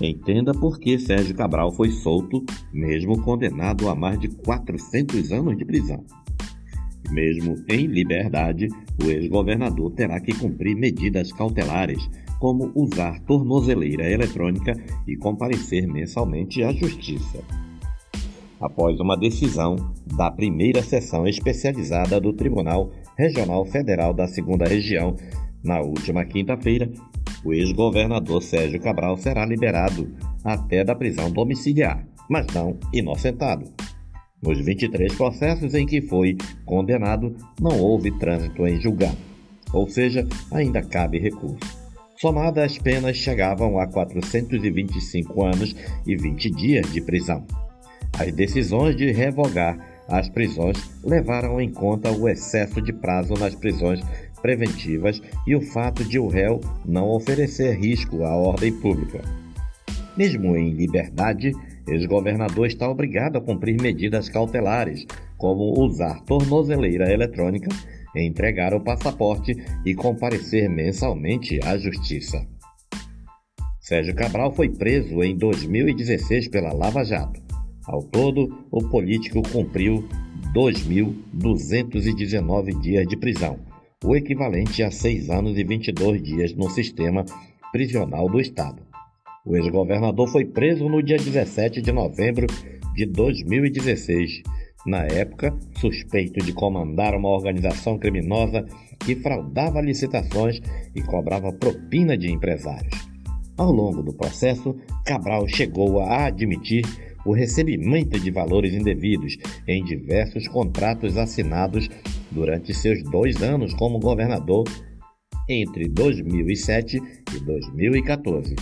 Entenda por que Sérgio Cabral foi solto, mesmo condenado a mais de 400 anos de prisão. Mesmo em liberdade, o ex-governador terá que cumprir medidas cautelares, como usar tornozeleira eletrônica e comparecer mensalmente à Justiça. Após uma decisão da primeira sessão especializada do Tribunal Regional Federal da Segunda Região, na última quinta-feira, o ex-governador Sérgio Cabral será liberado até da prisão domiciliar, mas não inocentado. Nos 23 processos em que foi condenado, não houve trânsito em julgado, ou seja, ainda cabe recurso. Somadas, as penas chegavam a 425 anos e 20 dias de prisão. As decisões de revogar as prisões levaram em conta o excesso de prazo nas prisões preventivas e o fato de o réu não oferecer risco à ordem pública. Mesmo em liberdade, ex-governador está obrigado a cumprir medidas cautelares, como usar tornozeleira eletrônica, entregar o passaporte e comparecer mensalmente à justiça. Sérgio Cabral foi preso em 2016 pela Lava Jato. Ao todo, o político cumpriu 2.219 dias de prisão, o equivalente a 6 anos e 22 dias no sistema prisional do Estado. O ex-governador foi preso no dia 17 de novembro de 2016, na época suspeito de comandar uma organização criminosa que fraudava licitações e cobrava propina de empresários. Ao longo do processo, Cabral chegou a admitir o recebimento de valores indevidos em diversos contratos assinados durante seus dois anos como governador entre 2007 e 2014.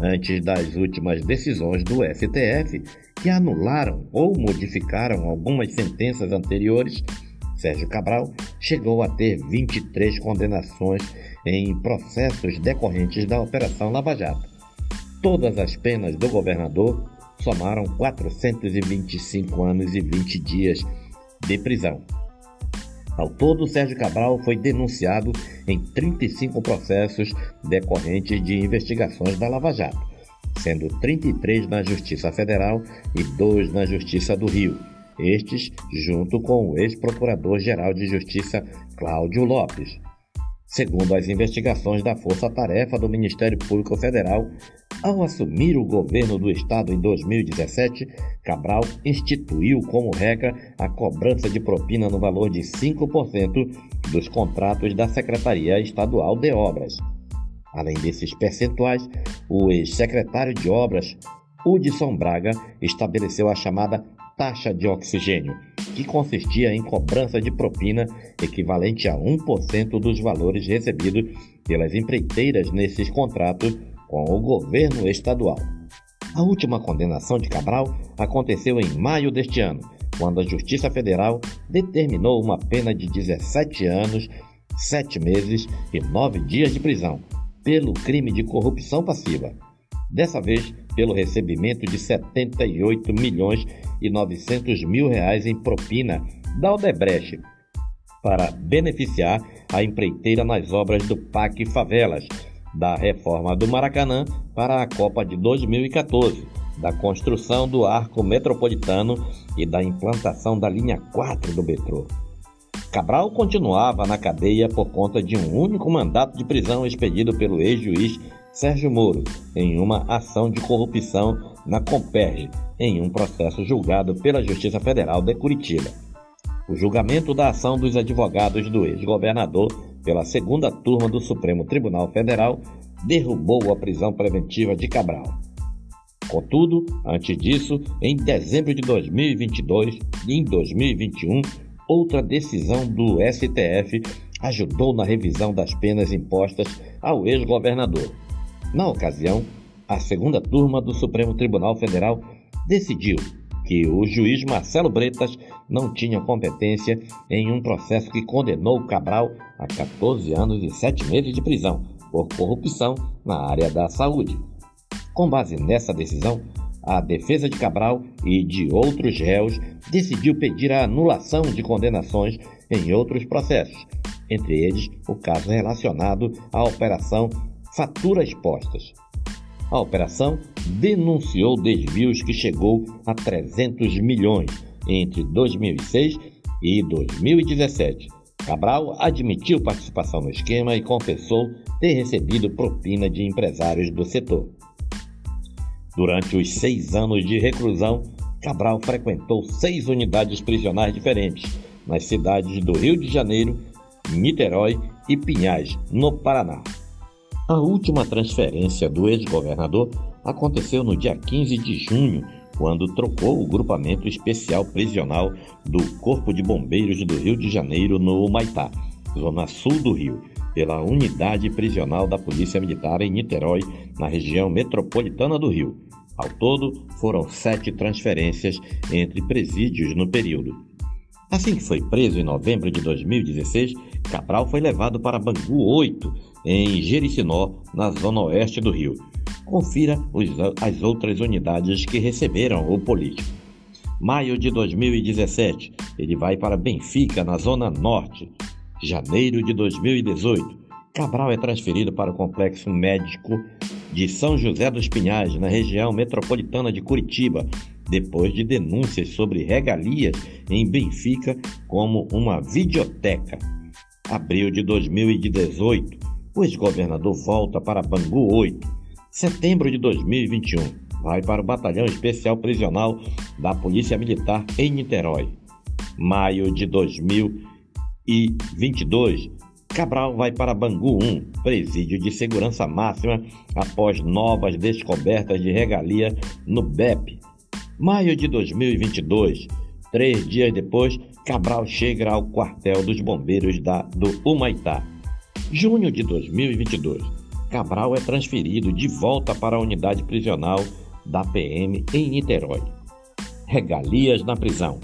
Antes das últimas decisões do STF, que anularam ou modificaram algumas sentenças anteriores, Sérgio Cabral chegou a ter 23 condenações em processos decorrentes da Operação Lava Jato. Todas as penas do governador somaram 425 anos e 20 dias de prisão. Ao todo, Sérgio Cabral foi denunciado em 35 processos decorrentes de investigações da Lava Jato, sendo 33 na Justiça Federal e 2 na Justiça do Rio, estes junto com o ex-procurador-geral de Justiça Cláudio Lopes. Segundo as investigações da Força Tarefa do Ministério Público Federal, ao assumir o governo do estado em 2017, Cabral instituiu como regra a cobrança de propina no valor de 5% dos contratos da Secretaria Estadual de Obras. Além desses percentuais, o ex-secretário de Obras, Hudson Braga, estabeleceu a chamada taxa de oxigênio, que consistia em cobrança de propina equivalente a 1% dos valores recebidos pelas empreiteiras nesses contratos com o governo estadual. A última condenação de Cabral aconteceu em maio deste ano, quando a Justiça Federal determinou uma pena de 17 anos, 7 meses e 9 dias de prisão pelo crime de corrupção passiva. Dessa vez, pelo recebimento de 78 milhões e 900 mil reais em propina da Odebrecht para beneficiar a empreiteira nas obras do PAC Favelas, da reforma do Maracanã para a Copa de 2014, da construção do arco metropolitano e da implantação da linha 4 do metrô. Cabral continuava na cadeia por conta de um único mandato de prisão expedido pelo ex-juiz Sérgio Moro em uma ação de corrupção na Comperge, em um processo julgado pela Justiça Federal de Curitiba. O julgamento da ação dos advogados do ex-governador pela segunda turma do Supremo Tribunal Federal derrubou a prisão preventiva de Cabral. Contudo, antes disso, em dezembro de 2022 e em 2021, outra decisão do STF ajudou na revisão das penas impostas ao ex-governador. Na ocasião, a segunda turma do Supremo Tribunal Federal decidiu que o juiz Marcelo Bretas não tinha competência em um processo que condenou Cabral a 14 anos e 7 meses de prisão por corrupção na área da saúde. Com base nessa decisão, a defesa de Cabral e de outros réus decidiu pedir a anulação de condenações em outros processos, entre eles o caso relacionado à operação Faturas Postas. A operação denunciou desvios que chegou a 300 milhões entre 2006 e 2017. Cabral admitiu participação no esquema e confessou ter recebido propina de empresários do setor. Durante os seis anos de reclusão, Cabral frequentou seis unidades prisionais diferentes nas cidades do Rio de Janeiro, Niterói e Pinhais, no Paraná. A última transferência do ex-governador aconteceu no dia 15 de junho, quando trocou o grupamento especial prisional do Corpo de Bombeiros do Rio de Janeiro no Humaitá, zona sul do Rio, pela unidade prisional da Polícia Militar em Niterói, na região metropolitana do Rio. Ao todo, foram sete transferências entre presídios no período. Assim que foi preso em novembro de 2016, Cabral foi levado para Bangu 8, em Jericinó, na zona oeste do Rio. Confira os, as outras unidades que receberam o político. Maio de 2017, ele vai para Benfica, na zona norte. Janeiro de 2018, Cabral é transferido para o complexo médico de São José dos Pinhais, na região metropolitana de Curitiba, depois de denúncias sobre regalias em Benfica como uma videoteca. Abril de 2018, o ex-governador volta para Bangu 8. Setembro de 2021, vai para o Batalhão Especial Prisional da Polícia Militar em Niterói. Maio de 2022, Cabral vai para Bangu 1, presídio de segurança máxima, após novas descobertas de regalia no BEP. Maio de 2022, três dias depois, Cabral chega ao quartel dos bombeiros da, do Humaitá. Junho de 2022, Cabral é transferido de volta para a unidade prisional da PM em Niterói. Regalias na prisão.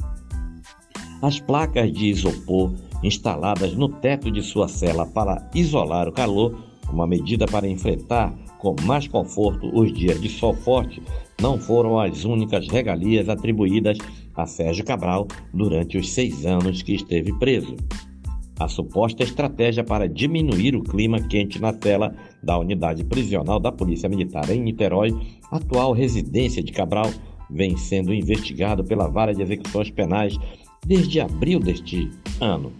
As placas de isopor instaladas no teto de sua cela para isolar o calor, uma medida para enfrentar com mais conforto os dias de sol forte, não foram as únicas regalias atribuídas a Sérgio Cabral durante os seis anos que esteve preso. A suposta estratégia para diminuir o clima quente na tela da unidade prisional da Polícia Militar em Niterói, atual residência de Cabral, vem sendo investigado pela Vara de Execuções Penais desde abril deste ano.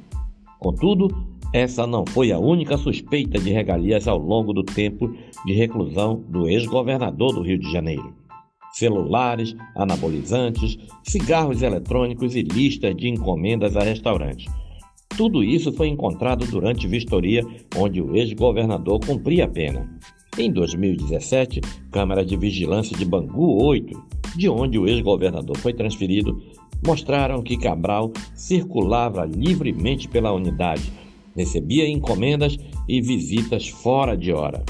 Contudo, essa não foi a única suspeita de regalias ao longo do tempo de reclusão do ex-governador do Rio de Janeiro. Celulares, anabolizantes, cigarros eletrônicos e listas de encomendas a restaurantes. Tudo isso foi encontrado durante vistoria onde o ex-governador cumpria a pena. Em 2017, Câmara de Vigilância de Bangu 8, de onde o ex-governador foi transferido, mostraram que Cabral circulava livremente pela unidade, recebia encomendas e visitas fora de hora.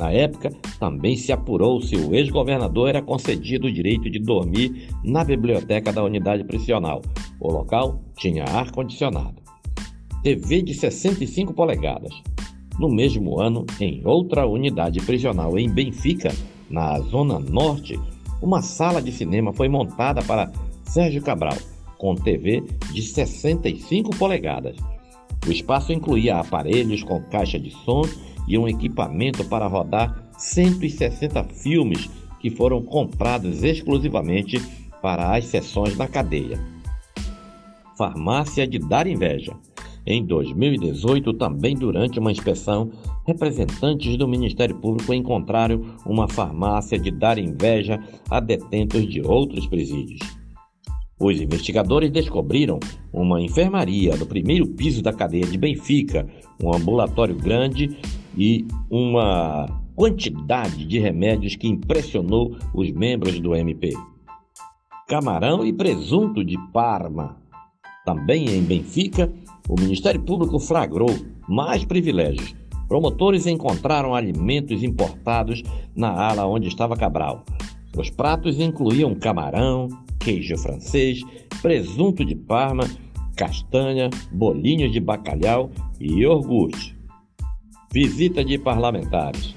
Na época, também se apurou se o ex-governador era concedido o direito de dormir na biblioteca da unidade prisional. O local tinha ar-condicionado. TV de 65 polegadas. No mesmo ano, em outra unidade prisional em Benfica, na zona norte, uma sala de cinema foi montada para Sérgio Cabral, com TV de 65 polegadas. O espaço incluía aparelhos com caixa de som e um equipamento para rodar 160 filmes que foram comprados exclusivamente para as sessões na cadeia. Farmácia de dar inveja. Em 2018, também durante uma inspeção, representantes do Ministério Público encontraram uma farmácia de dar inveja a detentos de outros presídios. Os investigadores descobriram uma enfermaria no primeiro piso da cadeia de Benfica, um ambulatório grande e uma quantidade de remédios que impressionou os membros do MP. Camarão e presunto de Parma. Também em Benfica, o Ministério Público flagrou mais privilégios. Promotores encontraram alimentos importados na ala onde estava Cabral. Os pratos incluíam camarão, queijo francês, presunto de Parma, castanha, bolinhos de bacalhau e iogurte. Visita de parlamentares.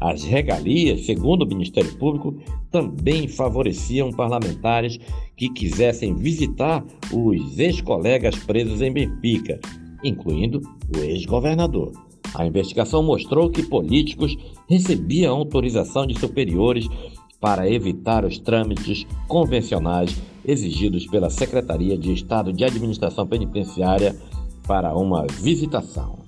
As regalias, segundo o Ministério Público, também favoreciam parlamentares que quisessem visitar os ex-colegas presos em Benfica, incluindo o ex-governador. A investigação mostrou que políticos recebiam autorização de superiores para evitar os trâmites convencionais exigidos pela Secretaria de Estado de Administração Penitenciária para uma visitação.